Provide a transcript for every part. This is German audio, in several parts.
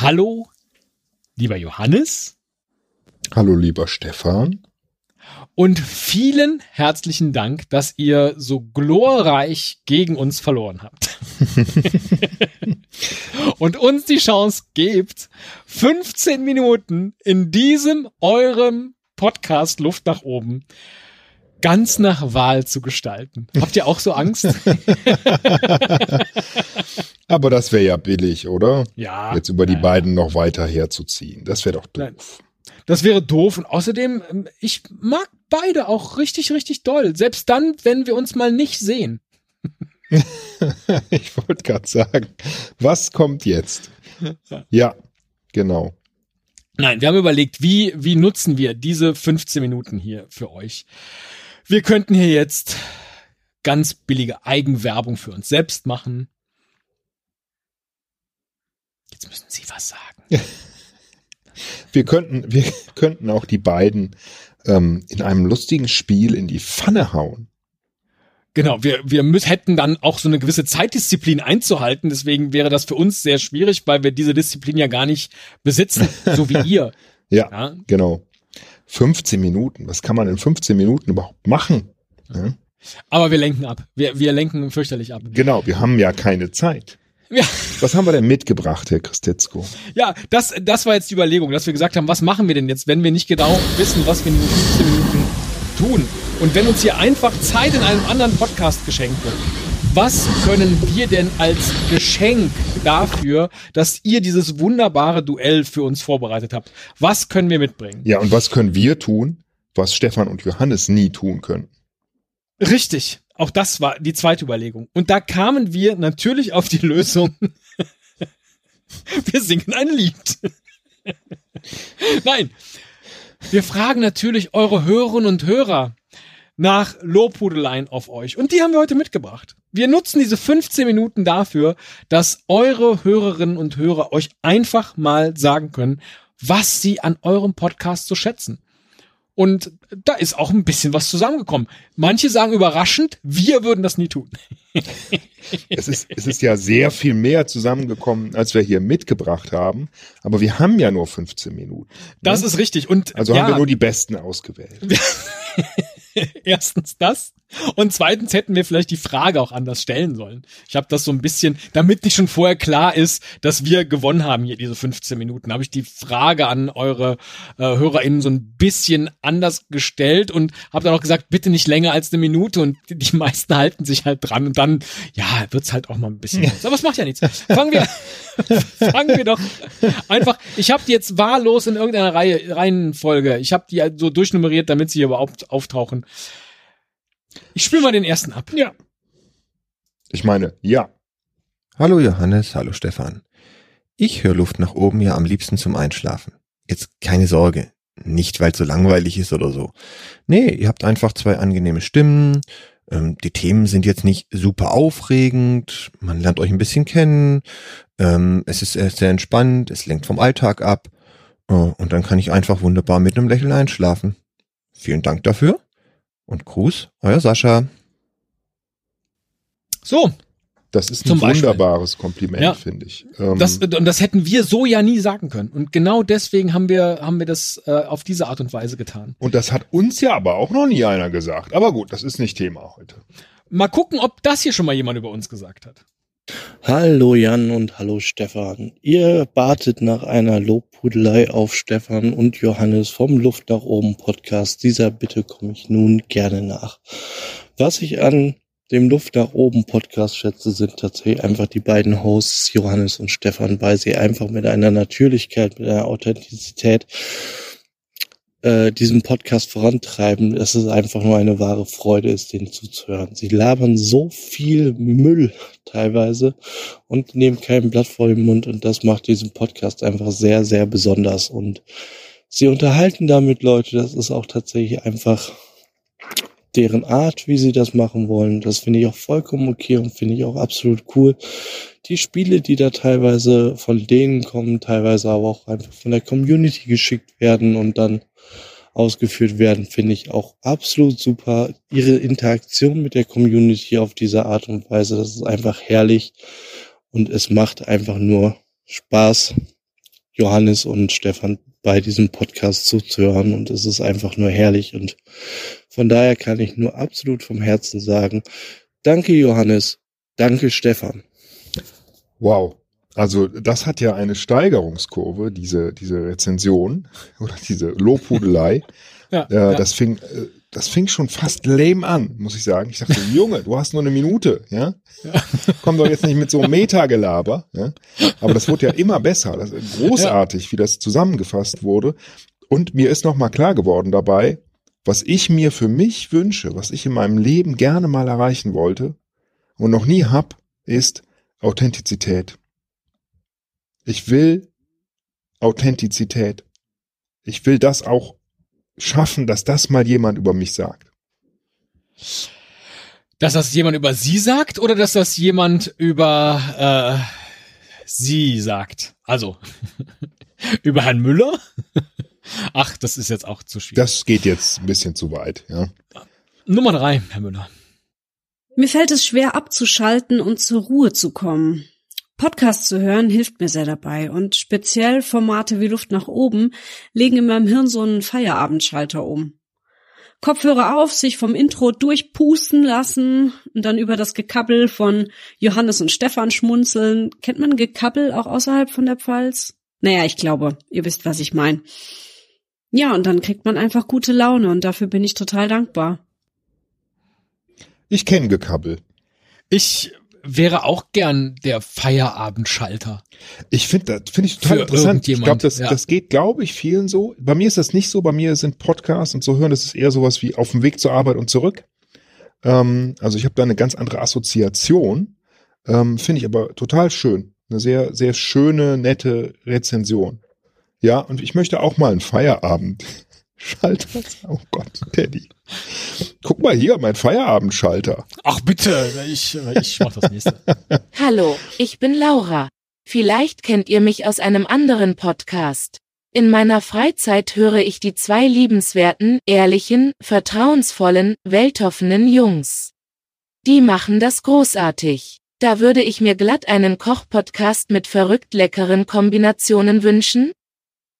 Hallo, lieber Johannes. Hallo, lieber Stefan. Und vielen herzlichen Dank, dass ihr so glorreich gegen uns verloren habt. und uns die Chance gebt, 15 Minuten in diesem eurem Podcast Luft nach oben ganz nach Wahl zu gestalten. Habt ihr auch so Angst? Aber das wäre ja billig, oder? Ja. Jetzt über die ja. beiden noch weiter herzuziehen. Das wäre doch doof. Das wäre doof. Und außerdem, ähm, ich mag beide auch richtig, richtig doll. Selbst dann, wenn wir uns mal nicht sehen. ich wollte gerade sagen, was kommt jetzt? Ja, genau. Nein, wir haben überlegt, wie, wie nutzen wir diese 15 Minuten hier für euch? Wir könnten hier jetzt ganz billige Eigenwerbung für uns selbst machen. Jetzt müssen Sie was sagen. wir könnten, wir könnten auch die beiden ähm, in einem lustigen Spiel in die Pfanne hauen. Genau, wir, wir müssen, hätten dann auch so eine gewisse Zeitdisziplin einzuhalten. Deswegen wäre das für uns sehr schwierig, weil wir diese Disziplin ja gar nicht besitzen, so wie ihr. ja, ja, genau. 15 Minuten. Was kann man in 15 Minuten überhaupt machen? Ja? Aber wir lenken ab. Wir, wir lenken fürchterlich ab. Genau, wir haben ja keine Zeit. Ja. Was haben wir denn mitgebracht, Herr Christetzko? Ja, das, das war jetzt die Überlegung, dass wir gesagt haben, was machen wir denn jetzt, wenn wir nicht genau wissen, was wir in den 15 Minuten tun? Und wenn uns hier einfach Zeit in einem anderen Podcast geschenkt wird, was können wir denn als Geschenk dafür, dass ihr dieses wunderbare Duell für uns vorbereitet habt? Was können wir mitbringen? Ja, und was können wir tun, was Stefan und Johannes nie tun können? Richtig. Auch das war die zweite Überlegung. Und da kamen wir natürlich auf die Lösung. wir singen ein Lied. Nein. Wir fragen natürlich eure Hörerinnen und Hörer nach Lobhudeleien auf euch. Und die haben wir heute mitgebracht. Wir nutzen diese 15 Minuten dafür, dass eure Hörerinnen und Hörer euch einfach mal sagen können, was sie an eurem Podcast so schätzen. Und da ist auch ein bisschen was zusammengekommen. Manche sagen überraschend, wir würden das nie tun. es, ist, es ist ja sehr viel mehr zusammengekommen, als wir hier mitgebracht haben. Aber wir haben ja nur 15 Minuten. Ne? Das ist richtig. Und also ja, haben wir nur die besten ausgewählt. Erstens das. Und zweitens hätten wir vielleicht die Frage auch anders stellen sollen. Ich habe das so ein bisschen, damit nicht schon vorher klar ist, dass wir gewonnen haben hier diese 15 Minuten, habe ich die Frage an eure äh, HörerInnen so ein bisschen anders gestellt und habe dann auch gesagt, bitte nicht länger als eine Minute und die meisten halten sich halt dran und dann, ja, wird's halt auch mal ein bisschen. Ja. Aber es macht ja nichts. Fangen wir, fangen wir doch einfach. Ich habe die jetzt wahllos in irgendeiner Reihe, Reihenfolge. Ich habe die so durchnummeriert, damit sie überhaupt auftauchen. Ich spiele mal den ersten ab. Ja. Ich meine, ja. Hallo Johannes, hallo Stefan. Ich höre Luft nach oben ja am liebsten zum Einschlafen. Jetzt keine Sorge, nicht weil es so langweilig ist oder so. Nee, ihr habt einfach zwei angenehme Stimmen. Ähm, die Themen sind jetzt nicht super aufregend. Man lernt euch ein bisschen kennen. Ähm, es ist sehr entspannt. Es lenkt vom Alltag ab. Oh, und dann kann ich einfach wunderbar mit einem Lächeln einschlafen. Vielen Dank dafür. Und Gruß, euer Sascha. So. Das ist ein wunderbares Kompliment, ja. finde ich. Ähm, das, und das hätten wir so ja nie sagen können. Und genau deswegen haben wir, haben wir das äh, auf diese Art und Weise getan. Und das hat uns ja aber auch noch nie einer gesagt. Aber gut, das ist nicht Thema heute. Mal gucken, ob das hier schon mal jemand über uns gesagt hat. Hallo Jan und hallo Stefan. Ihr batet nach einer Lobpudelei auf Stefan und Johannes vom Luft nach oben Podcast. Dieser Bitte komme ich nun gerne nach. Was ich an dem Luft nach oben Podcast schätze, sind tatsächlich einfach die beiden Hosts Johannes und Stefan, weil sie einfach mit einer Natürlichkeit, mit einer Authentizität äh, diesen Podcast vorantreiben, dass es einfach nur eine wahre Freude ist, denen zuzuhören. Sie labern so viel Müll teilweise und nehmen kein Blatt vor den Mund und das macht diesen Podcast einfach sehr, sehr besonders und sie unterhalten damit Leute, das ist auch tatsächlich einfach deren Art, wie sie das machen wollen. Das finde ich auch vollkommen okay und finde ich auch absolut cool. Die Spiele, die da teilweise von denen kommen, teilweise aber auch einfach von der Community geschickt werden und dann ausgeführt werden, finde ich auch absolut super. Ihre Interaktion mit der Community auf diese Art und Weise, das ist einfach herrlich und es macht einfach nur Spaß, Johannes und Stefan bei diesem Podcast zuzuhören und es ist einfach nur herrlich und von daher kann ich nur absolut vom Herzen sagen, danke Johannes, danke Stefan. Wow. Also das hat ja eine Steigerungskurve, diese, diese Rezension oder diese Lobhudelei. Ja, äh, ja. Das fing, äh, das fing schon fast lame an, muss ich sagen. Ich dachte, Junge, du hast nur eine Minute, ja? Komm doch jetzt nicht mit so einem Metagelaber, ja? Aber das wurde ja immer besser. Das ist großartig, wie das zusammengefasst wurde. Und mir ist nochmal klar geworden dabei, was ich mir für mich wünsche, was ich in meinem Leben gerne mal erreichen wollte und noch nie hab, ist Authentizität. Ich will Authentizität. Ich will das auch schaffen, dass das mal jemand über mich sagt. Dass das jemand über sie sagt oder dass das jemand über äh, sie sagt? Also über Herrn Müller? Ach, das ist jetzt auch zu schwierig. Das geht jetzt ein bisschen zu weit, ja. Nummer drei, Herr Müller. Mir fällt es schwer abzuschalten und zur Ruhe zu kommen. Podcast zu hören hilft mir sehr dabei und speziell Formate wie Luft nach oben legen in meinem Hirn so einen Feierabendschalter um. Kopfhörer auf, sich vom Intro durchpusten lassen und dann über das Gekabbel von Johannes und Stefan schmunzeln. Kennt man Gekabbel auch außerhalb von der Pfalz? Naja, ich glaube, ihr wisst, was ich meine. Ja, und dann kriegt man einfach gute Laune und dafür bin ich total dankbar. Ich kenne Gekabbel. Ich wäre auch gern der Feierabendschalter. Ich finde das finde ich total Für interessant. Ich glaube, das, ja. das geht, glaube ich, vielen so. Bei mir ist das nicht so. Bei mir sind Podcasts und so hören, das ist eher sowas wie auf dem Weg zur Arbeit und zurück. Ähm, also ich habe da eine ganz andere Assoziation. Ähm, finde ich aber total schön. Eine sehr, sehr schöne, nette Rezension. Ja, und ich möchte auch mal einen Feierabend. Schalter. Oh Gott, Teddy. Guck mal hier, mein Feierabendschalter. Ach bitte, ich, ich mach das nächste. Hallo, ich bin Laura. Vielleicht kennt ihr mich aus einem anderen Podcast. In meiner Freizeit höre ich die zwei liebenswerten, ehrlichen, vertrauensvollen, weltoffenen Jungs. Die machen das großartig. Da würde ich mir glatt einen Kochpodcast mit verrückt leckeren Kombinationen wünschen.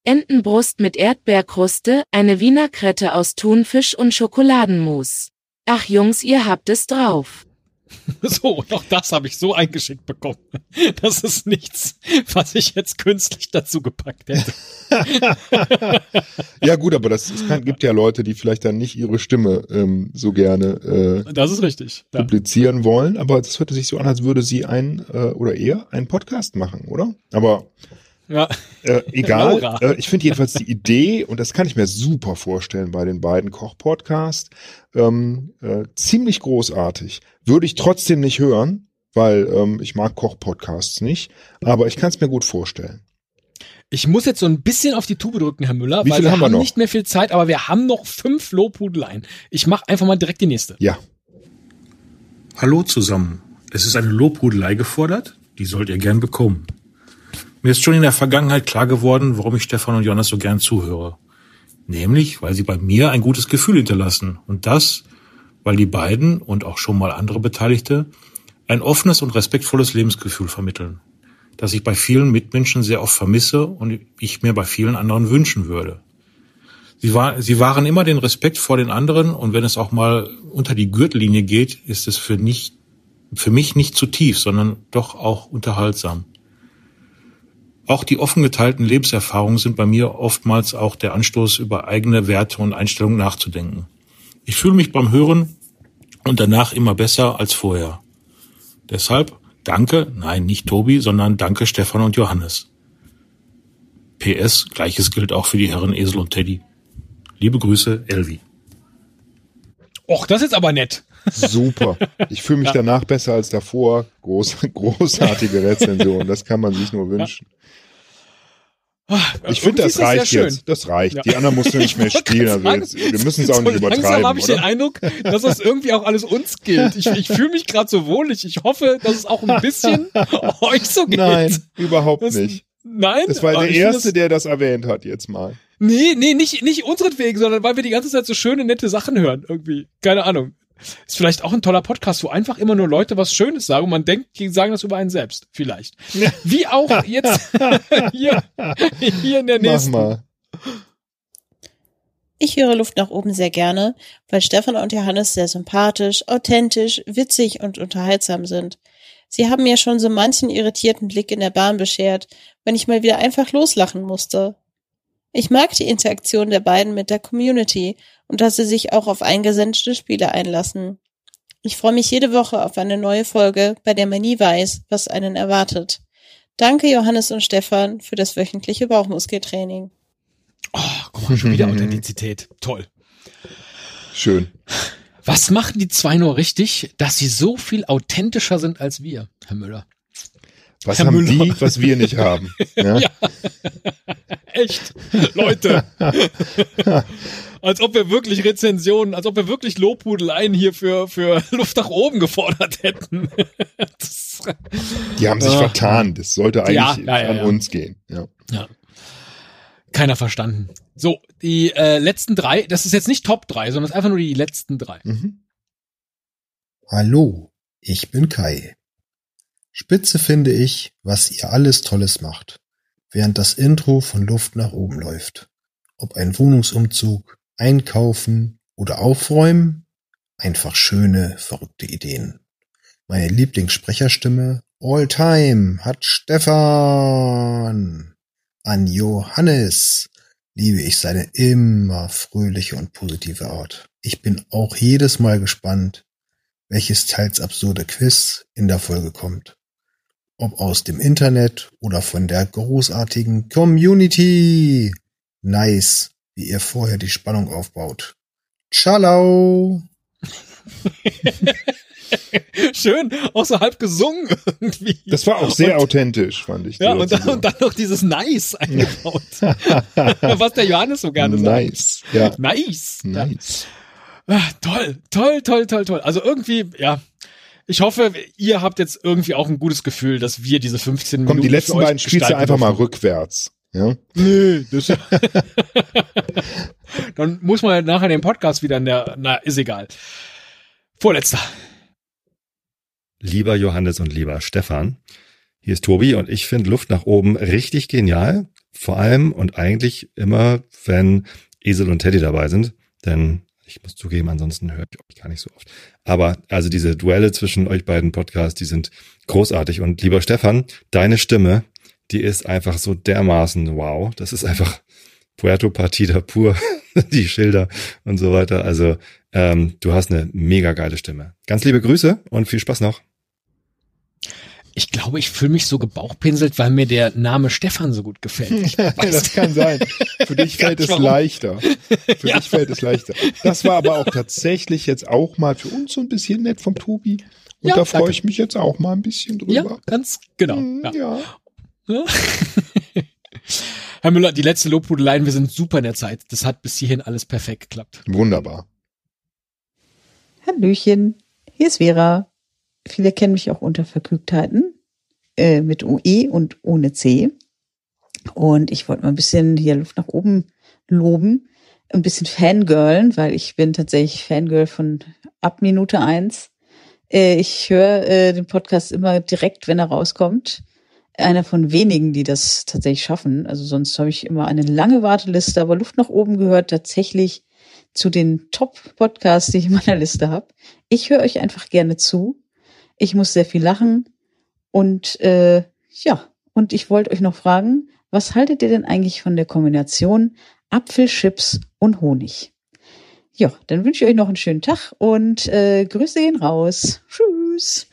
Entenbrust mit Erdbeerkruste, eine Wiener Krette aus Thunfisch und Schokoladenmus. Ach Jungs, ihr habt es drauf. So, noch das habe ich so eingeschickt bekommen. Das ist nichts, was ich jetzt künstlich dazu gepackt hätte. Ja gut, aber das es kann, gibt ja Leute, die vielleicht dann nicht ihre Stimme ähm, so gerne äh, Das ist richtig. Ja. publizieren wollen, aber das hörte sich so an, als würde sie ein äh, oder er einen Podcast machen, oder? Aber Ja. äh, egal. Äh, ich finde jedenfalls die Idee, und das kann ich mir super vorstellen bei den beiden Koch-Podcasts, ähm, äh, ziemlich großartig. Würde ich trotzdem nicht hören, weil ähm, ich mag Koch-Podcasts nicht, aber ich kann es mir gut vorstellen. Ich muss jetzt so ein bisschen auf die Tube drücken, Herr Müller, Wie weil viel wir haben wir haben noch? nicht mehr viel Zeit, aber wir haben noch fünf Lobhudeleien. Ich mache einfach mal direkt die nächste. Ja, Hallo zusammen. Es ist eine Lobhudelei gefordert, die sollt ihr gern bekommen. Mir ist schon in der Vergangenheit klar geworden, warum ich Stefan und Jonas so gern zuhöre. Nämlich, weil sie bei mir ein gutes Gefühl hinterlassen. Und das, weil die beiden und auch schon mal andere Beteiligte ein offenes und respektvolles Lebensgefühl vermitteln, das ich bei vielen Mitmenschen sehr oft vermisse und ich mir bei vielen anderen wünschen würde. Sie, war, sie waren immer den Respekt vor den anderen und wenn es auch mal unter die Gürtellinie geht, ist es für, nicht, für mich nicht zu tief, sondern doch auch unterhaltsam. Auch die offen geteilten Lebenserfahrungen sind bei mir oftmals auch der Anstoß, über eigene Werte und Einstellungen nachzudenken. Ich fühle mich beim Hören und danach immer besser als vorher. Deshalb danke, nein, nicht Tobi, sondern danke Stefan und Johannes. PS, gleiches gilt auch für die Herren Esel und Teddy. Liebe Grüße, Elvi. Och, das ist aber nett. super. Ich fühle mich danach besser als davor. Groß, großartige Rezension. Das kann man sich nur wünschen. Ich finde, das reicht schön. jetzt. Das reicht. Ja. Die anderen musst du nicht mehr spielen. Also sagen, jetzt, wir müssen es auch so nicht Langsam übertreiben, habe ich den oder? Eindruck, dass das irgendwie auch alles uns gilt. Ich, ich fühle mich gerade so wohlig. Ich hoffe, dass es auch ein bisschen euch so geht. Nein, überhaupt Das- nicht. Nein. Das war aber der Erste, das- der das erwähnt hat jetzt mal. Nee, nee, nicht, nicht unseretwegen, sondern weil wir die ganze Zeit so schöne, nette Sachen hören. Irgendwie. Keine Ahnung. Ist vielleicht auch ein toller Podcast, wo einfach immer nur Leute was Schönes sagen und man denkt, die sagen das über einen selbst. Vielleicht. Wie auch jetzt hier, hier in der Mach nächsten. mal. Ich höre Luft nach oben sehr gerne, weil Stefan und Johannes sehr sympathisch, authentisch, witzig und unterhaltsam sind. Sie haben mir schon so manchen irritierten Blick in der Bahn beschert, wenn ich mal wieder einfach loslachen musste. Ich mag die Interaktion der beiden mit der Community und dass sie sich auch auf eingesendete Spiele einlassen. Ich freue mich jede Woche auf eine neue Folge, bei der man nie weiß, was einen erwartet. Danke Johannes und Stefan für das wöchentliche Bauchmuskeltraining. Oh, guck mal, schon wieder Authentizität. Toll. Schön. Was machen die zwei nur richtig, dass sie so viel authentischer sind als wir, Herr Müller? Was Herr haben Müller. die, was wir nicht haben? Ja? Ja. Echt. Leute. als ob wir wirklich Rezensionen, als ob wir wirklich Lobhudeleien hier für, für Luft nach oben gefordert hätten. das, Die haben sich Ja. vertan. Das sollte eigentlich Ja, ja, an ja. uns gehen. Ja. ja. Keiner verstanden. So, die äh, letzten drei, das ist jetzt nicht Top drei, sondern es ist einfach nur die letzten drei. Mhm. Hallo, ich bin Kai. Spitze finde ich, was ihr alles Tolles macht, während das Intro von Luft nach oben läuft. Ob ein Wohnungsumzug, Einkaufen oder Aufräumen, einfach schöne, verrückte Ideen. Meine Lieblingssprecherstimme all time hat Stefan. An Johannes liebe ich seine immer fröhliche und positive Art. Ich bin auch jedes Mal gespannt, welches teils absurde Quiz in der Folge kommt. Ob aus dem Internet oder von der großartigen Community. Nice, wie ihr vorher die Spannung aufbaut. Ciao. Schön, auch so halb gesungen irgendwie. Das war auch sehr authentisch, fand ich. Ja, und dann, und dann noch dieses Nice eingebaut. Was der Johannes so gerne sagt. nice. Ja. Nice. Ja. Nice. Ah, toll, toll, toll, toll, toll. Also irgendwie, ja. Ich hoffe, ihr habt jetzt irgendwie auch ein gutes Gefühl, dass wir diese 15 Minuten. Komm, die letzten für euch beiden spielst du einfach mal dürfen. rückwärts. Ja. Nö, das Dann muss man nachher den Podcast wieder in der, na, ist egal. Vorletzter. Lieber Johannes und lieber Stefan, hier ist Tobi und ich finde Luft nach oben richtig genial. Vor allem und eigentlich immer, wenn Esel und Teddy dabei sind. Denn ich muss zugeben, ansonsten höre ich euch gar nicht so oft. Aber also diese Duelle zwischen euch beiden Podcasts, die sind großartig. Und lieber Stefan, deine Stimme, die ist einfach so dermaßen wow. Das ist einfach Puerto Partida pur, die Schilder und so weiter. Also ähm, du hast eine mega geile Stimme. Ganz liebe Grüße und viel Spaß noch. Ich glaube, ich fühle mich so gebauchpinselt, weil mir der Name Stefan so gut gefällt. Das kann sein. Für dich fällt es warum. leichter. Für Ja. dich fällt es leichter. Das war aber auch tatsächlich jetzt auch mal für uns so ein bisschen nett vom Tobi. Und Ja, da freue danke. ich mich jetzt auch mal ein bisschen Ja, drüber. ganz genau. Hm, Ja. ja. Ja. Herr Müller, die letzte Lobhudeleien, wir sind super in der Zeit. Das hat bis hierhin alles perfekt geklappt. Wunderbar. Hallöchen, hier ist Vera. Viele kennen mich auch unter Vergnügtheiten äh, mit UE und ohne C. Und ich wollte mal ein bisschen hier Luft nach oben loben, ein bisschen fangirlen, weil ich bin tatsächlich Fangirl von ab Minute eins. Äh, ich höre äh, den Podcast immer direkt, wenn er rauskommt. Einer von wenigen, die das tatsächlich schaffen. Also sonst habe ich immer eine lange Warteliste, aber Luft nach oben gehört tatsächlich zu den Top-Podcasts, die ich in meiner Liste habe. Ich höre euch einfach gerne zu. Ich muss sehr viel lachen. Und äh, ja, und ich wollte euch noch fragen, was haltet ihr denn eigentlich von der Kombination Apfelchips und Honig? Ja, dann wünsche ich euch noch einen schönen Tag und äh, Grüße gehen raus. Tschüss.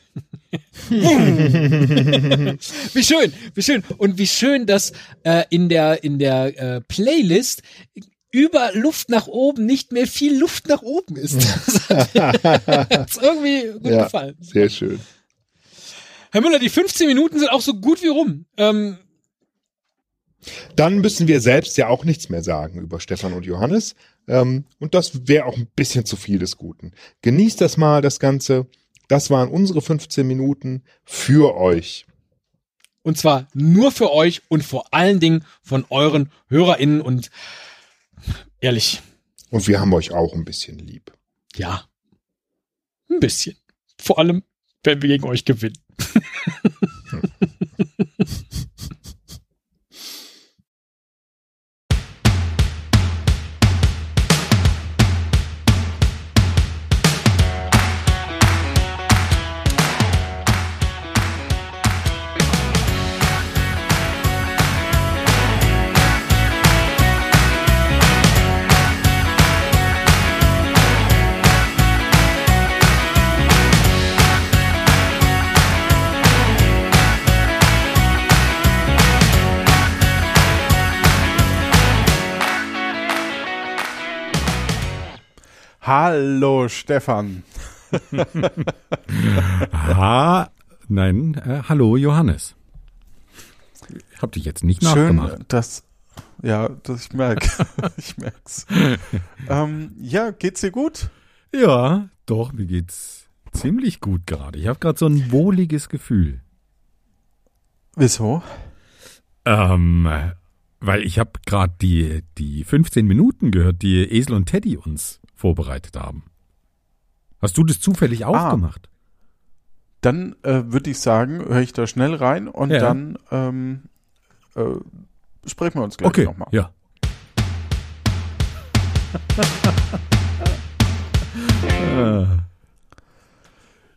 wie schön, wie schön. Und wie schön, dass äh, in der, in der äh, Playlist über Luft nach oben nicht mehr viel Luft nach oben ist. Das hat irgendwie gut Ja. gefallen. Sehr schön. Herr Müller, die 15 Minuten sind auch so gut wie rum. Ähm, Dann müssen wir selbst ja auch nichts mehr sagen über Stefan und Johannes. Ähm, und das wäre auch ein bisschen zu viel des Guten. Genießt das mal, das Ganze. Das waren unsere 15 Minuten für euch. und zwar nur für euch und vor allen Dingen von euren HörerInnen und ehrlich, Und wir haben euch auch ein bisschen lieb. ja. Ein bisschen. Vor allem, wenn wir gegen euch gewinnen. Hallo Stefan. ha, nein, äh, hallo Johannes. Ich hab dich jetzt nicht Schön, nachgemacht. dass ja, das ich merke, ich merk's. ähm, ja, geht's dir gut? Ja, doch, mir geht's ziemlich gut gerade. Ich habe gerade so ein wohliges Gefühl. Wieso? Ähm, weil ich habe gerade die die 15 Minuten gehört, die Esel und Teddy uns vorbereitet haben. Hast du das zufällig auch Ah. gemacht? Dann äh, würde ich sagen, höre ich da schnell rein und Ja. dann ähm, äh, sprechen wir uns gleich Okay, nochmal. ja.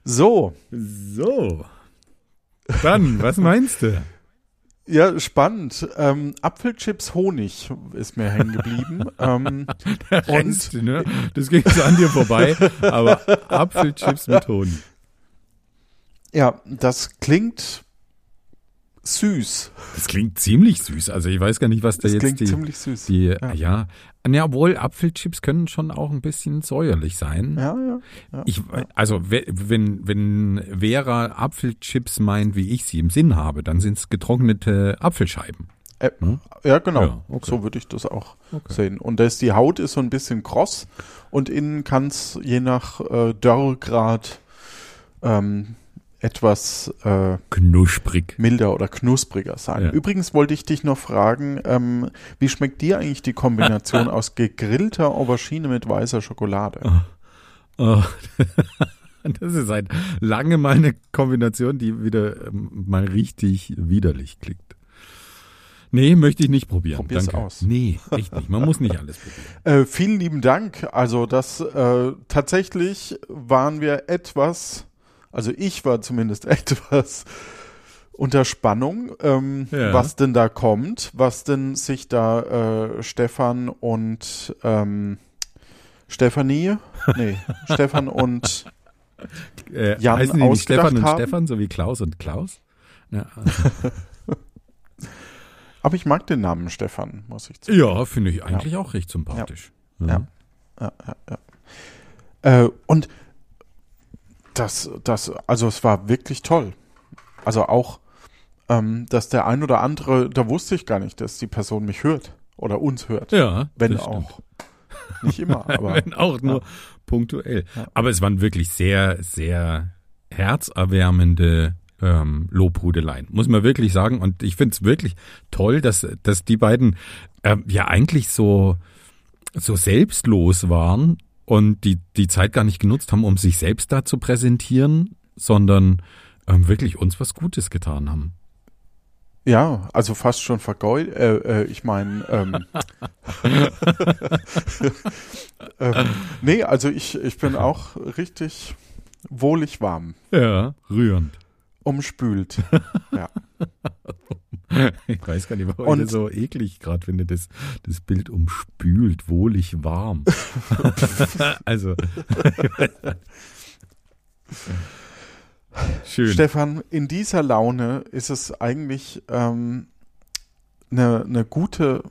So, so. Dann, was meinst du? Ja, spannend. Ähm, Apfelchips Honig ist mir hängen geblieben. ähm, Rennst du, ne? Das ging so an dir vorbei, aber Apfelchips mit Honig. ja, das klingt süß. Das klingt ziemlich süß. Also ich weiß gar nicht, was da Das jetzt klingt die, ziemlich süß. die ja. Ja. ja. Ja, obwohl Apfelchips können schon auch ein bisschen säuerlich sein. Ja, ja. ja. Ich, also we- wenn, wenn Vera Apfelchips meint, wie ich sie im Sinn habe, dann sind es getrocknete Apfelscheiben. Äh, Hm? Ja, genau. Ja, okay. So würde ich das auch Okay. sehen. Und das, die Haut ist so ein bisschen kross und innen kann es je nach äh, Dörrgrad ähm, etwas äh, Knusprig. milder oder knuspriger sein. Ja. Übrigens wollte ich dich noch fragen, ähm, wie schmeckt dir eigentlich die Kombination aus gegrillter Aubergine mit weißer Schokolade? Oh. Das ist ein lange mal eine Kombination, die wieder ähm, mal richtig widerlich klingt. Nee, möchte ich nicht probieren. Probier's Danke. aus. Nee, echt nicht. Man muss nicht alles probieren. Äh, vielen lieben Dank. Also das äh, tatsächlich waren wir etwas, also ich war zumindest etwas unter Spannung, ähm, Ja. was denn da kommt, was denn sich da äh, Stefan und ähm, Stefanie, nee, Stefan und Äh, Jan heißen die nicht Stefan und haben. Stefan, so wie Klaus und Klaus? Ja, also, aber ich mag den Namen Stefan, muss ich sagen. ja finde ich eigentlich auch recht sympathisch. Ja. Ja, ja, ja. Äh, und das, das, also es war wirklich toll. Also auch, ähm, dass der ein oder andere, da wusste ich gar nicht, dass die Person mich hört oder uns hört. Ja, Wenn auch. Nicht immer, aber Wenn auch nur ja. punktuell. Ja. Aber es waren wirklich sehr, sehr herzerwärmende ähm, Lobhudeleien, muss man wirklich sagen. Und ich finde es wirklich toll, dass, dass die beiden ähm, ja eigentlich so, so selbstlos waren und die, die Zeit gar nicht genutzt haben, um sich selbst da zu präsentieren, sondern ähm, wirklich uns was Gutes getan haben. ja, also fast schon vergeud. Äh, äh, ich meine, ähm, ähm, nee, also ich, ich bin auch richtig wohlig warm, Ja, rührend. umspült. Ja. Ich weiß gar nicht, warum Und- ich das so eklig gerade finde, das, das Bild umspült, wohlig warm. also. Schön. Stefan, in dieser Laune ist es eigentlich ähm, eine, eine gute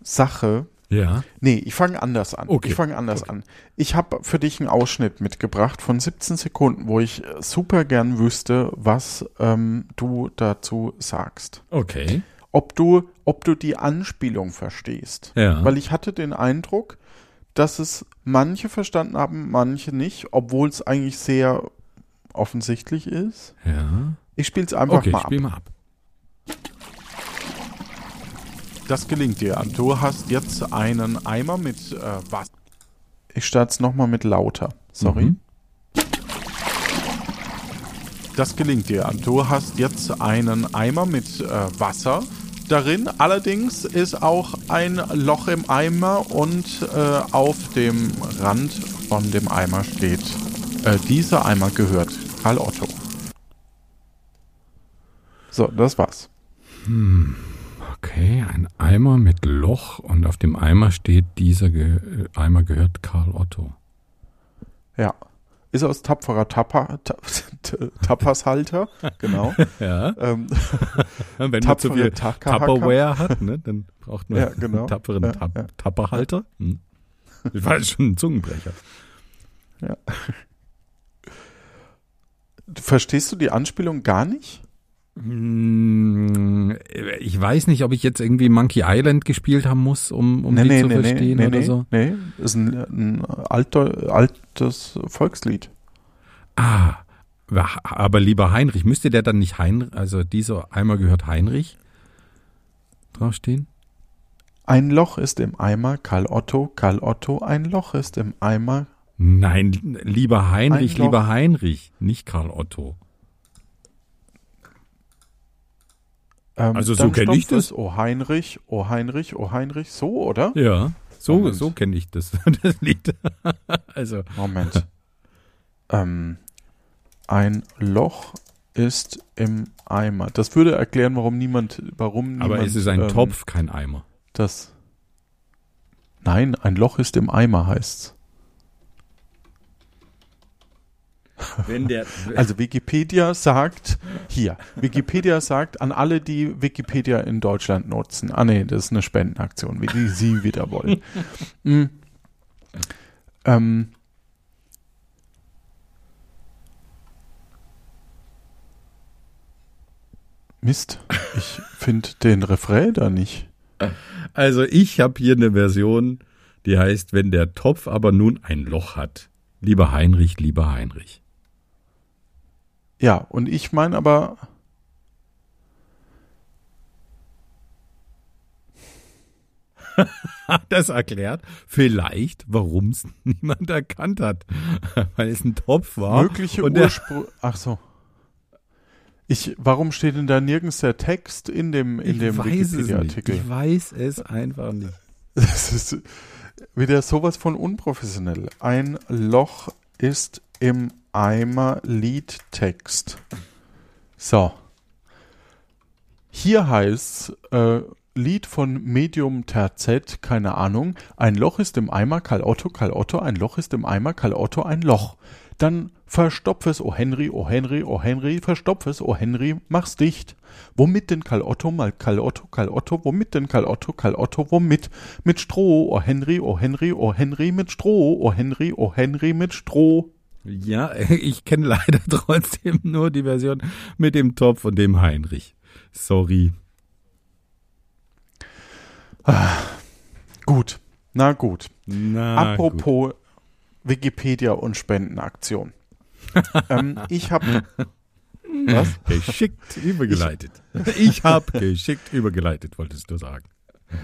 Sache. Ja. Nee, ich fange anders an. Okay. Ich fange anders an. Ich habe für dich einen Ausschnitt mitgebracht von 17 Sekunden, wo ich super gern wüsste, was ähm, du dazu sagst. Okay. Ob du, ob du die Anspielung verstehst. Ja. Weil ich hatte den Eindruck, dass es manche verstanden haben, manche nicht, obwohl es eigentlich sehr offensichtlich ist. Ja. Ich spiele es einfach Okay, mal ab. spiel mal ab. Das gelingt dir. Du hast jetzt einen Eimer mit äh, Wasser. Ich starte es nochmal mit lauter. Sorry. Mhm. das gelingt dir. Du hast jetzt einen Eimer mit äh, Wasser darin. Allerdings ist auch ein Loch im Eimer und äh, auf dem Rand von dem Eimer steht, äh, dieser Eimer gehört Karl Otto. So, das war's. Hm. Okay, ein Eimer mit Loch und auf dem Eimer steht, dieser Ge Eimer gehört Karl Otto. Ja. Ist aus tapferer Tapper, ta Tappershalter, genau. Ja. Ähm, Wenn man zu viel. Tupperware hat, ne, dann braucht man Ja, genau. einen tapferen Ja, Tap ja. Tapperhalter. Hm. War jetzt schon ein Zungenbrecher. Ja. Verstehst du die Anspielung gar nicht? Hm, Ich weiß nicht, ob ich jetzt irgendwie Monkey Island gespielt haben muss, um, um die zu verstehen nee, oder nee, so. Nee, ist ein, ein alter, altes Volkslied. Ah, aber lieber Heinrich, müsste der dann nicht Heinrich, also dieser Eimer gehört Heinrich draufstehen? Ein Loch ist im Eimer, Karl Otto, Karl Otto, ein Loch ist im Eimer. Nein, lieber Heinrich, lieber Heinrich, nicht Karl Otto. Ähm, Also so dann kenn ich das. Oh Heinrich, oh Heinrich, oh Heinrich, so, oder? Ja, so, Moment. so kenne ich das, das Lied. also, Moment. ähm, ein Loch ist im Eimer. Das würde erklären, warum niemand, warum aber niemand, es ist ein ähm, Topf, kein Eimer. Das. Nein, ein Loch ist im Eimer heißt's. Wenn der, Also Wikipedia sagt, hier, Wikipedia sagt an alle, die Wikipedia in Deutschland nutzen, ah nee, das ist eine Spendenaktion, wie die sie wieder wollen. mm. ähm, Mist, ich finde den Refrain da nicht. Also ich habe hier eine Version, die heißt, wenn der Topf aber nun ein Loch hat. Lieber Heinrich, lieber Heinrich. Ja, und ich meine aber, Das erklärt vielleicht, warum es niemand erkannt hat. Weil es ein Topf war. mögliche Ursprung. Ach so. Ich, warum steht denn da nirgends der Text in dem, in ich dem. Wikipedia-Artikel? Ich weiß es einfach nicht. Das ist wieder sowas von unprofessionell. Ein Loch ist im Eimer Liedtext. So. Hier heißt äh, Lied von Medium Terzett, keine Ahnung. Ein Loch ist im Eimer, Karl Otto, Karl Otto, ein Loch ist im Eimer, Karl Otto, ein Loch. Dann verstopf es, oh Henry, oh Henry, oh Henry, verstopf es, oh Henry, mach's dicht. Womit denn Karl Otto, mal Karl Otto, Karl Otto, womit denn Karl Otto, Karl Otto, womit? Mit Stroh, oh Henry, oh Henry, oh Henry, mit Stroh, oh Henry, oh Henry, mit Stroh. Ja, ich kenne leider trotzdem nur die Version mit dem Topf und dem Heinrich. Sorry. Gut, na gut. Na, Apropos Wikipedia und Spendenaktion. ähm, ich habe was? Geschickt übergeleitet. Ich habe geschickt übergeleitet, wolltest du sagen.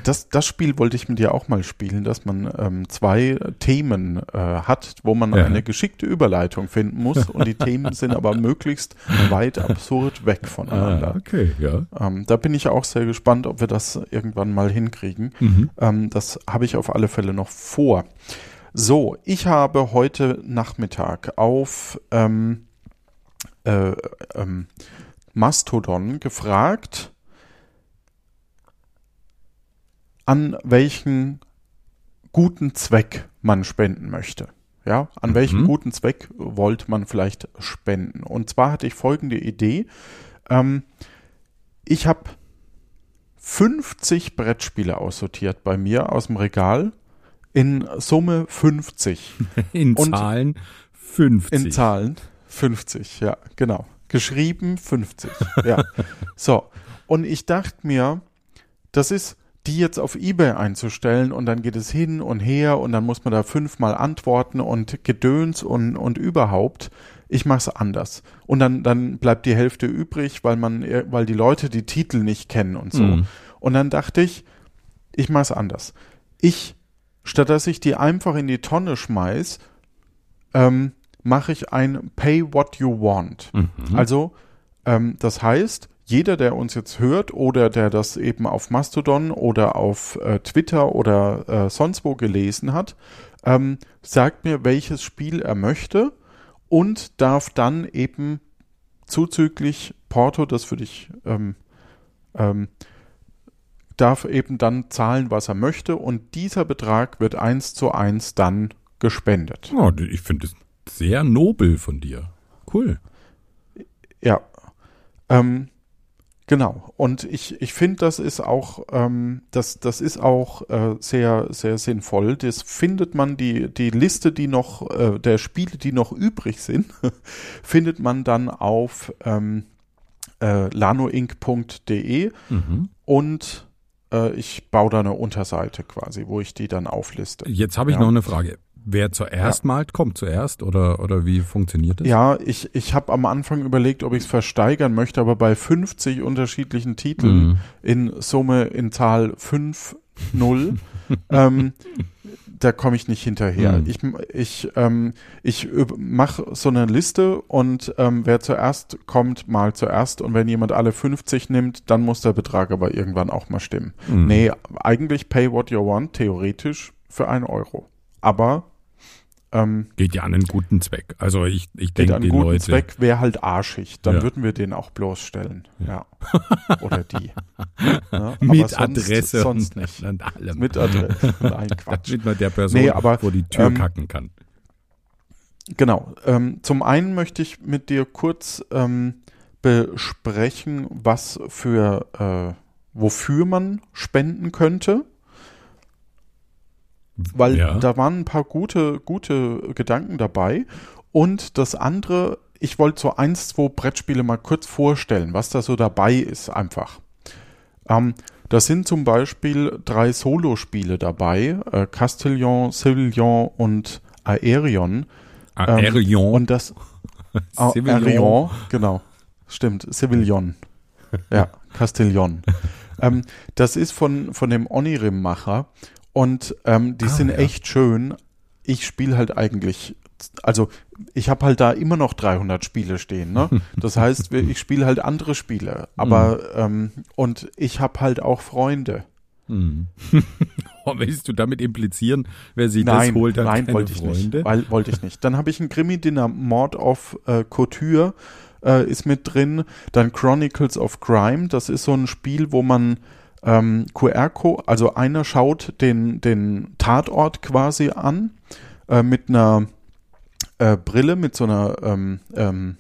Das, das Spiel wollte ich mit dir auch mal spielen, dass man ähm, zwei Themen äh, hat, wo man Ja. eine geschickte Überleitung finden muss und die Themen sind aber möglichst weit absurd weg voneinander. Ah, okay, ja. Ähm, da bin ich auch sehr gespannt, ob wir das irgendwann mal hinkriegen. Mhm. Ähm, das habe ich auf alle Fälle noch vor. So, ich habe heute Nachmittag auf ähm, äh, ähm, Mastodon gefragt, an welchen guten Zweck man spenden möchte. Ja, an Mhm. welchen guten Zweck wollte man vielleicht spenden? Und zwar hatte ich folgende Idee. Ähm, ich habe 50 Brettspiele aussortiert bei mir aus dem Regal. In Summe 50. In Und- Zahlen 50. In Zahlen 50, ja, genau. Geschrieben 50, ja. So, und ich dachte mir, das ist, die jetzt auf Ebay einzustellen und dann geht es hin und her und dann muss man da fünfmal antworten und Gedöns und, und überhaupt. Ich mache es anders. Und dann, dann bleibt die Hälfte übrig, weil man, weil die Leute die Titel nicht kennen und so. Mhm. Und dann dachte ich, ich mache es anders. Ich, statt dass ich die einfach in die Tonne schmeiß, ähm, mache ich ein Pay What You Want. Mhm. Also, ähm, das heißt, jeder, der uns jetzt hört oder der das eben auf Mastodon oder auf äh, Twitter oder äh, sonst wo gelesen hat, ähm, sagt mir, welches Spiel er möchte und darf dann eben zuzüglich Porto, das für dich ähm, ähm, darf eben dann zahlen, was er möchte und dieser Betrag wird eins zu eins dann gespendet. Oh, ich finde es sehr nobel von dir. Cool. Ja. Ähm, genau. Und ich, ich finde, das ist auch, ähm, das, das ist auch äh, sehr, sehr sinnvoll. Das findet man, die, die Liste, die noch, äh, der Spiele, die noch übrig sind, findet man dann auf ähm, äh, lanoinc.de Mhm. und äh, ich baue da eine Unterseite quasi, wo ich die dann aufliste. Jetzt habe ich Ja. noch eine Frage. Wer zuerst malt, kommt zuerst oder, oder wie funktioniert das? Ja, ich, ich habe am Anfang überlegt, ob ich es versteigern möchte, aber bei 50 unterschiedlichen Titeln Mhm. in Summe in Zahl 5, 0, ähm, da komme ich nicht hinterher. Mhm. Ich, ich, ähm, ich mache so eine Liste und ähm, wer zuerst kommt, mal zuerst. Und wenn jemand alle 50 nimmt, dann muss der Betrag aber irgendwann auch mal stimmen. Mhm. Nee, eigentlich pay what you want, theoretisch für einen Euro. Aber ähm, Geht ja an einen guten Zweck. Also ich, ich denke, die guten Leute. Zweck wäre halt arschig. Dann Ja. würden wir den auch bloßstellen. Ja. Oder die. Ja, mit sonst- Adresse Sonst nicht. und allem. Mit Adresse. Nein, Quatsch. Damit man der Person Nee, aber, vor die Tür ähm, kacken kann. Genau. Ähm, zum einen möchte ich mit dir kurz ähm, besprechen, was für, äh, wofür man spenden könnte. Weil Ja. da waren ein paar gute, gute Gedanken dabei. Und das andere, ich wollte so eins, zwei Brettspiele mal kurz vorstellen, was da so dabei ist, einfach. Ähm, da sind zum Beispiel drei Solospiele dabei, äh, Castillon, Civilion und Aerion. Aerion. Ähm, und das Ah. Aerion, genau. Stimmt, Civilion. Ja, Castillon. ähm, das ist von, von dem Onirim-Macher und ähm, die Ah, sind ja. echt schön. Ich spiele halt eigentlich, also ich habe halt da immer noch 300 Spiele stehen. Ne? Das heißt, ich spiele halt andere Spiele, aber ähm, und ich habe halt auch Freunde. Hm. Oh, willst du damit implizieren, wer sich nein, das holt, hat nein, keine wollte ich Freunde? nicht. Weil, wollte ich nicht. Dann habe ich ein Krimi-Dinner, Mord of äh, Couture äh, ist mit drin. Dann Chronicles of Crime, das ist so ein Spiel, wo man ähm, QR-Code, also einer schaut den, den Tatort quasi an äh, mit einer äh, Brille, mit so einer, ähm, ähm,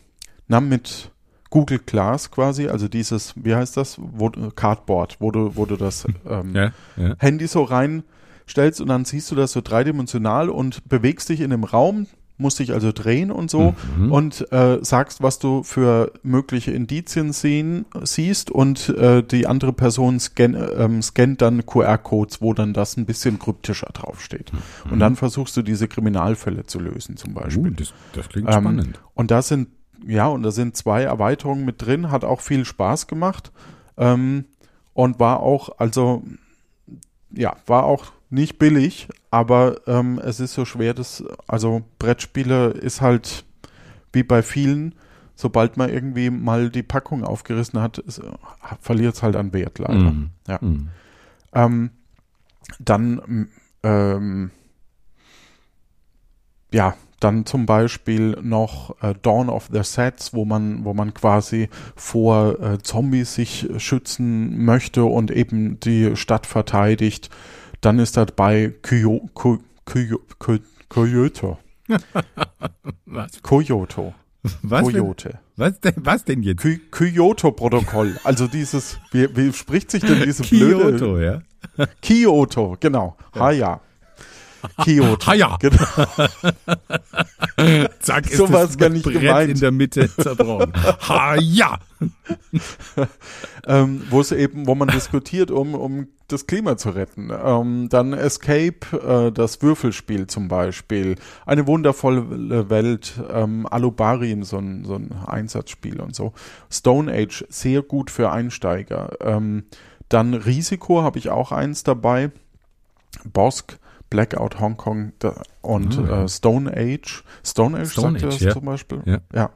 na, mit Google Glass quasi, also dieses, wie heißt das, wo, Cardboard, wo du, wo du das ähm, Ja, ja. Handy so reinstellst und dann siehst du das so dreidimensional und bewegst dich in dem Raum, musst dich also drehen und so Mhm. und äh, sagst, was du für mögliche Indizien sehen, siehst und äh, die andere Person scan, ähm, scannt dann QR-Codes, wo dann das ein bisschen kryptischer draufsteht. Und dann versuchst du diese Kriminalfälle zu lösen zum Beispiel. Uh, das, das klingt Ähm, spannend. Und da sind, ja, und da sind zwei Erweiterungen mit drin, hat auch viel Spaß gemacht. Ähm, und war auch, also, ja, war auch nicht billig, aber ähm, es ist so schwer, das, also Brettspiele ist halt wie bei vielen, sobald man irgendwie mal die Packung aufgerissen hat, verliert es halt an Wert leider. Mhm. Ja. Mhm. Ähm, dann, ähm, ja, dann zum Beispiel noch äh, Dawn of the Sets, wo man, wo man quasi vor äh, Zombies sich schützen möchte und eben die Stadt verteidigt. Dann ist Kyo, Kyo, Kyo, Kyoto. Was? Kyoto. Was denn? Coyote. Was denn, was denn jetzt? Ky- Kyoto-Protokoll. Also dieses, wie, wie spricht sich denn diese blöde? Kyoto, ja? Kyoto, genau. Ha ja. Kyoto. Ha ja. Genau. Zack, ist So das gar nicht Brett gemeint. in der Mitte zerbrochen. ha ja. ähm, wo es eben, wo man diskutiert, um, um das Klima zu retten. Ähm, dann Escape, äh, das Würfelspiel zum Beispiel. Eine wundervolle Welt. Ähm, Alubarin, so ein, so ein Einsatzspiel und so. Stone Age, sehr gut für Einsteiger. Ähm, dann Risiko habe ich auch eins dabei. Bosk, Blackout Hong Kong und Ah, ja. äh, Stone Age. Stone Age Stone sagt ihr Age, das ja. zum Beispiel? Ja. ja.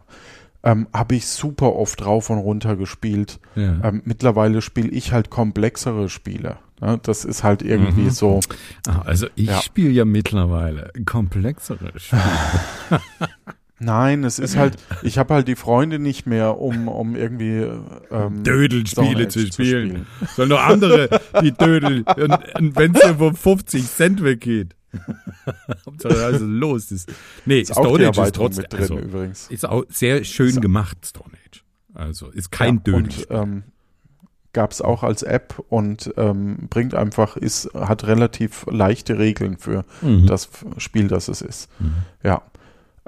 Ähm, habe ich super oft rauf und runter gespielt. Ähm, mittlerweile spiele ich halt komplexere Spiele. Ne? Das ist halt irgendwie Mhm. so. Ah, also ich spiele ja mittlerweile komplexere Spiele. Nein, es ist halt, ich habe halt die Freunde nicht mehr, um, um irgendwie ähm, Dödelspiele Age zu spielen. Sollen doch andere, die Dödel, und, und wenn es dir um 50 Cent weggeht. Hauptsache, also los ist. Nee, Ist Stone Age ist trotzdem, mit drin also, übrigens. ist auch sehr schön Ist- gemacht, Stone Age. Also, ist kein ja, Dödelspiel. Und ähm, gab es auch als App und ähm, bringt einfach, ist, hat relativ leichte Regeln für Mhm. das Spiel, das es ist. Mhm. Ja.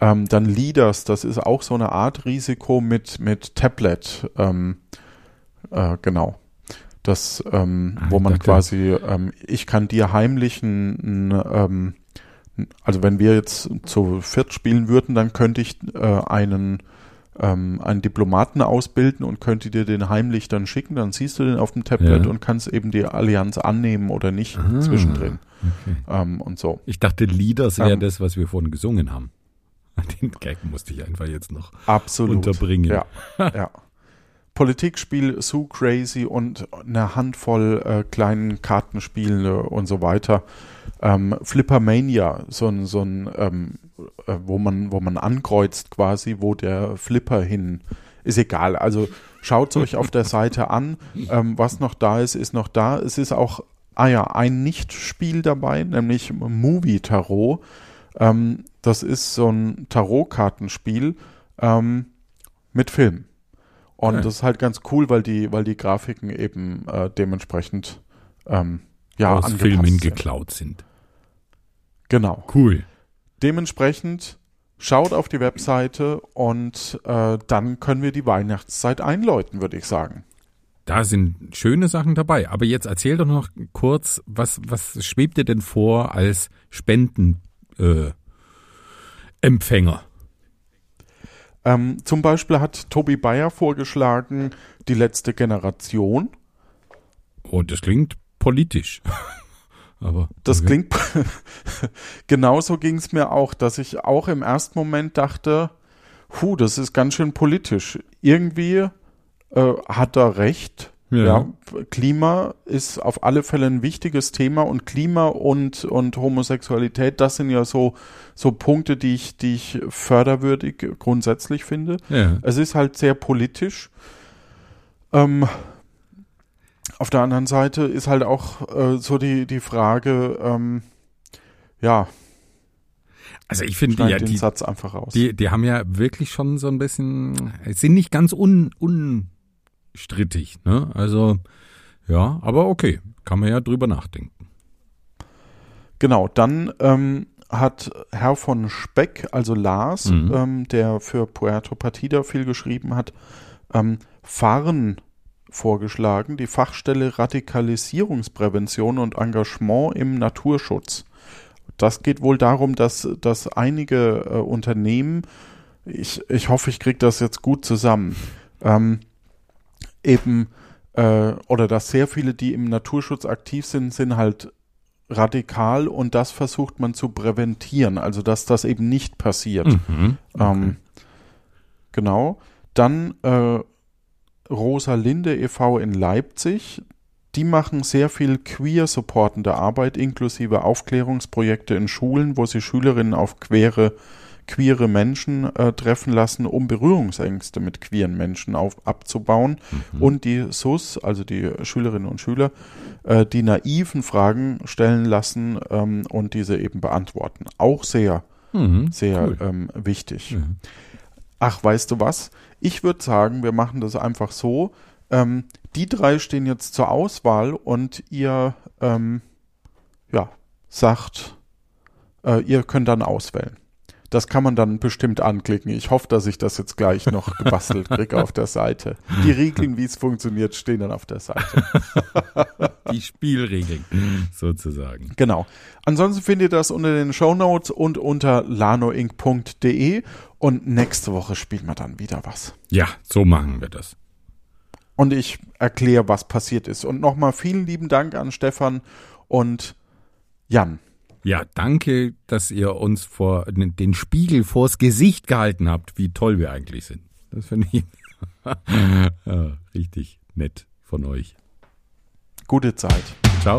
Ähm, dann Leaders, das ist auch so eine Art Risiko mit, mit Tablet. Ähm, äh, genau. Das, ähm, Ah, wo man dachte- quasi, ähm, ich kann dir heimlich ein, ein ähm, also wenn wir jetzt zu viert spielen würden, dann könnte ich äh, einen ähm, einen Diplomaten ausbilden und könnte dir den heimlich dann schicken, dann siehst du den auf dem Tablet Ja. und kannst eben die Allianz annehmen oder nicht Ah, zwischendrin. Okay. Ähm, und so. Ich dachte, Leaders wäre Ähm, das, was wir vorhin gesungen haben. Den Gag musste ich einfach jetzt noch Absolut. unterbringen. Ja, ja. Politikspiel, So Crazy und eine Handvoll äh, kleinen Kartenspiele und so weiter. Ähm, Flippermania, so ein, so ein ähm, äh, wo man, wo man ankreuzt quasi, wo der Flipper hin ist egal. Also schaut euch auf der Seite an. Ähm, was noch da ist, ist noch da. Es ist auch, ah ja, ein Nicht-Spiel dabei, nämlich Movie Tarot. Ähm, das ist so ein Tarotkartenspiel ähm, mit Film. Und Ja. das ist halt ganz cool, weil die, weil die Grafiken eben äh, dementsprechend ähm, ja, aus Filmen sind. geklaut sind. Genau. Cool. Dementsprechend schaut auf die Webseite und äh, dann können wir die Weihnachtszeit einläuten, würde ich sagen. Da sind schöne Sachen dabei. Aber jetzt erzähl doch noch kurz, was, was schwebt dir denn vor als Spenden, äh, Empfänger? Ähm, zum Beispiel hat Tobi Bayer vorgeschlagen, die letzte Generation. Oh, das klingt politisch. Aber Das okay. klingt, genauso ging es mir auch, dass ich auch im ersten Moment dachte, hu, das ist ganz schön politisch. Irgendwie äh, hat er recht. Ja. Ja. Klima ist auf alle Fälle ein wichtiges Thema und Klima und, und Homosexualität, das sind ja so, so Punkte, die ich, die ich förderwürdig grundsätzlich finde. Ja. Es ist halt sehr politisch. Ähm, auf der anderen Seite ist halt auch äh, so die, die Frage, ähm, ja, Also ich finde ja, den die, Satz einfach raus. die, die haben ja wirklich schon so ein bisschen, sind nicht ganz un, unstrittig, ne? Also, ja, aber okay, kann man ja drüber nachdenken. Genau, dann ähm, hat Herr von Speck, also Lars, Mhm. ähm, der für Puerto Partida viel geschrieben hat, ähm, Farn vorgeschlagen, die Fachstelle Radikalisierungsprävention und Engagement im Naturschutz. Das geht wohl darum, dass, dass einige äh, Unternehmen, ich, ich hoffe, ich kriege das jetzt gut zusammen, ähm, eben, äh, oder dass sehr viele, die im Naturschutz aktiv sind, sind halt radikal und das versucht man zu präventieren, also dass das eben nicht passiert. Mhm. Ähm, genau. Dann äh, Rosalinde e.V. in Leipzig. Die machen sehr viel queer-supportende Arbeit, inklusive Aufklärungsprojekte in Schulen, wo sie Schülerinnen auf queere, queere Menschen äh, treffen lassen, um Berührungsängste mit queeren Menschen auf, abzubauen. Und die SUS, also die Schülerinnen und Schüler, äh, die naiven Fragen stellen lassen ähm, und diese eben beantworten. Auch sehr, Mhm, sehr cool. ähm, wichtig. Ja. Ach, weißt du was? Ich würde sagen, wir machen das einfach so. Ähm, die drei stehen jetzt zur Auswahl und ihr, ähm, ja, sagt, äh, ihr könnt dann auswählen. Das kann man dann bestimmt anklicken. Ich hoffe, dass ich das jetzt gleich noch gebastelt kriege auf der Seite. Die Regeln, wie es funktioniert, stehen dann auf der Seite. Die Spielregeln sozusagen. Genau. Ansonsten findet ihr das unter den Show Notes und unter lanoinc.de und nächste Woche spielen wir dann wieder was. Ja, so machen wir das. Und ich erkläre, was passiert ist. Und nochmal vielen lieben Dank an Stefan und Jan. Ja, danke, dass ihr uns vor den Spiegel vors Gesicht gehalten habt, wie toll wir eigentlich sind. Das finde ich ja, richtig nett von euch. Gute Zeit. Ciao.